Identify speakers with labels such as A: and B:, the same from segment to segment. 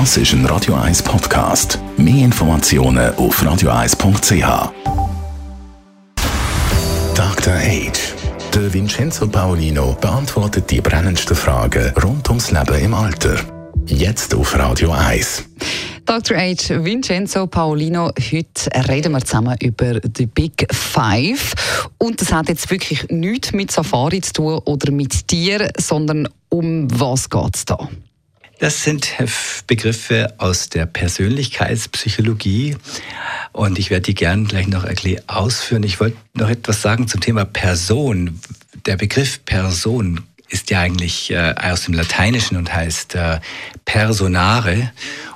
A: Das ist ein Radio 1 Podcast. Mehr Informationen auf radio1.ch. Dr. Age. Der Vincenzo Paolino beantwortet die brennendsten Fragen rund ums Leben im Alter. Jetzt auf Radio 1.
B: Dr. H. Vincenzo Paolino, heute reden wir zusammen über die Big Five. Und das hat jetzt wirklich nichts mit Safari zu tun oder mit Tieren, sondern um was geht es da?
C: Das sind Begriffe aus der Persönlichkeitspsychologie und ich werde die gerne gleich noch ausführen. Ich wollte noch etwas sagen zum Thema Person. Der Begriff Person ist ja eigentlich äh, aus dem Lateinischen und heißt äh, personare.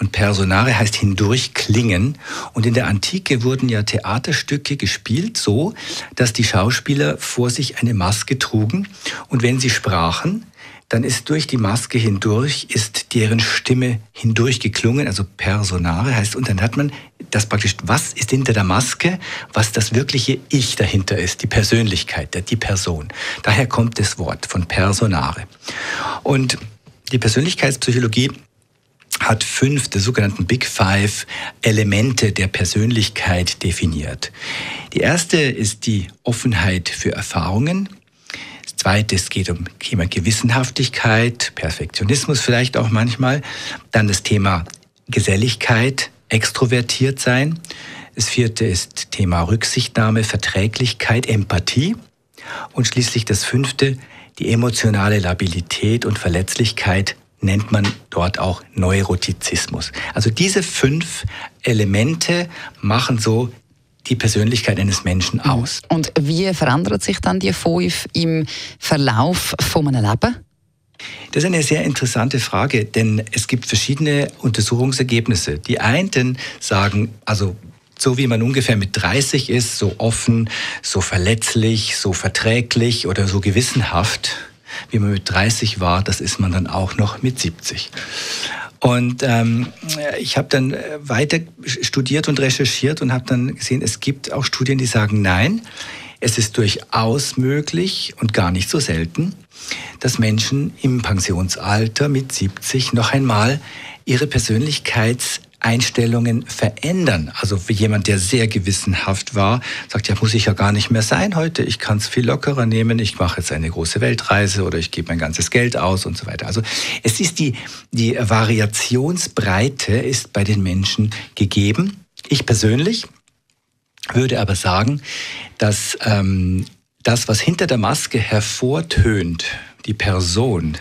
C: Und personare heißt hindurchklingen. Und in der Antike wurden ja Theaterstücke gespielt so, dass die Schauspieler vor sich eine Maske trugen. Und wenn sie sprachen, dann ist durch die Maske hindurch, ist deren Stimme hindurchgeklungen, also Personare heißt, und dann hat man das praktisch, was ist hinter der Maske, was das wirkliche Ich dahinter ist, die Persönlichkeit, die Person. Daher kommt das Wort von Personare. Und die Persönlichkeitspsychologie hat fünf der sogenannten Big Five Elemente der Persönlichkeit definiert. Die erste ist die Offenheit für Erfahrungen. Zweites geht um Thema Gewissenhaftigkeit, Perfektionismus vielleicht auch manchmal. Dann das Thema Geselligkeit, extrovertiert sein. Das vierte ist Thema Rücksichtnahme, Verträglichkeit, Empathie. Und schließlich das fünfte, die emotionale Labilität und Verletzlichkeit nennt man dort auch Neurotizismus. Also diese fünf Elemente machen so die Persönlichkeit eines Menschen aus.
B: Und wie verändert sich dann die fünf im Verlauf von einem Leben?
C: Das ist eine sehr interessante Frage, denn es gibt verschiedene Untersuchungsergebnisse. Die einen sagen, also so wie man ungefähr mit 30 ist, so offen, so verletzlich, so verträglich oder so gewissenhaft, wie man mit 30 war, das ist man dann auch noch mit 70. Und ähm, ich habe dann weiter studiert und recherchiert und habe dann gesehen, es gibt auch Studien, die sagen, nein, es ist durchaus möglich und gar nicht so selten, dass Menschen im Pensionsalter mit 70 noch einmal ihre Persönlichkeits Einstellungen verändern. Also für jemand, der sehr gewissenhaft war, sagt, ja, muss ich ja gar nicht mehr sein heute. Ich kann es viel lockerer nehmen. Ich mache jetzt eine große Weltreise oder ich gebe mein ganzes Geld aus und so weiter. Also es ist die, die Variationsbreite ist bei den Menschen gegeben. Ich persönlich würde aber sagen, dass ähm, das, was hinter der Maske hervortönt, die Person,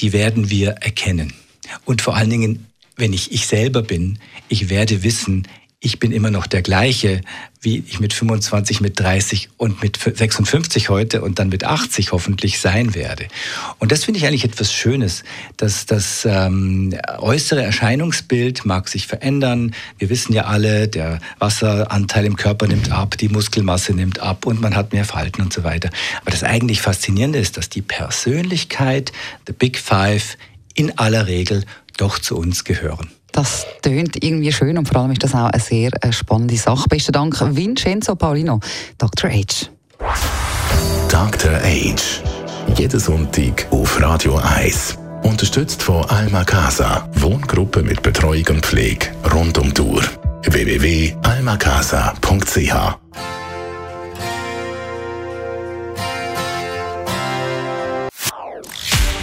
C: die werden wir erkennen. Und vor allen Dingen wenn ich ich selber bin, ich werde wissen, ich bin immer noch der gleiche, wie ich mit 25, mit 30 und mit 56 heute und dann mit 80 hoffentlich sein werde. Und das finde ich eigentlich etwas Schönes, dass das ähm, äußere Erscheinungsbild mag sich verändern. Wir wissen ja alle, der Wasseranteil im Körper nimmt ab, die Muskelmasse nimmt ab und man hat mehr Falten und so weiter. Aber das eigentlich Faszinierende ist, dass die Persönlichkeit, the Big Five, in aller Regel doch zu uns gehören.
B: Das tönt irgendwie schön und vor allem ist das auch eine sehr äh, spannende Sache. Besten Dank, Vincenzo Paulino, Dr. H.
A: Dr. H. Jeden Sonntag auf Radio 1. Unterstützt von Alma Casa. Wohngruppe mit Betreuung und Pflege rund um Uhr. www.almacasa.ch